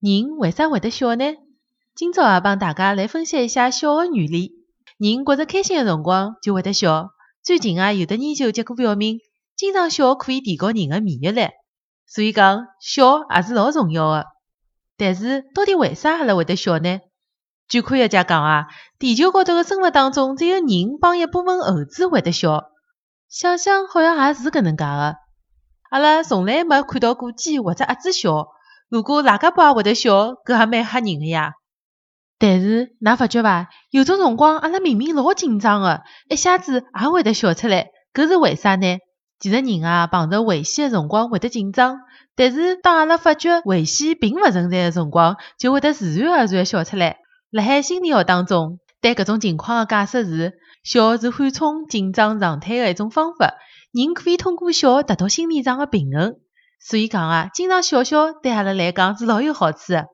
人为啥会得笑呢？今朝啊，帮大家来分析一下笑个原理。人觉着开心个辰光就会得笑。最近啊，有的研究结果表明，经常笑可以提高人个免疫力。所以讲，笑也是老重要个。但是，到底为啥阿拉会得笑呢？据科学家讲啊，地球高头个生物当中，只有人帮一部分猴子会得笑。想想好像也是搿能介个。阿拉从来没看到过鸡或者鸭子笑。如果大家爸也会得笑，搿也蛮吓人个呀。但是，㑚发觉伐？有种辰光，阿拉明明老紧张个，一下子也会得笑出来，搿是为啥呢？其实人啊，碰着危险个辰光会得紧张，但是当阿拉发觉危险并勿存在个辰光，就会得自然而然笑出来。辣海心理学当中，对搿种情况个解释是：笑是缓冲紧张状态个一种方法，人可以通过笑达到心理上个平衡。所以讲啊，经常笑笑对阿拉来讲是老有好处的。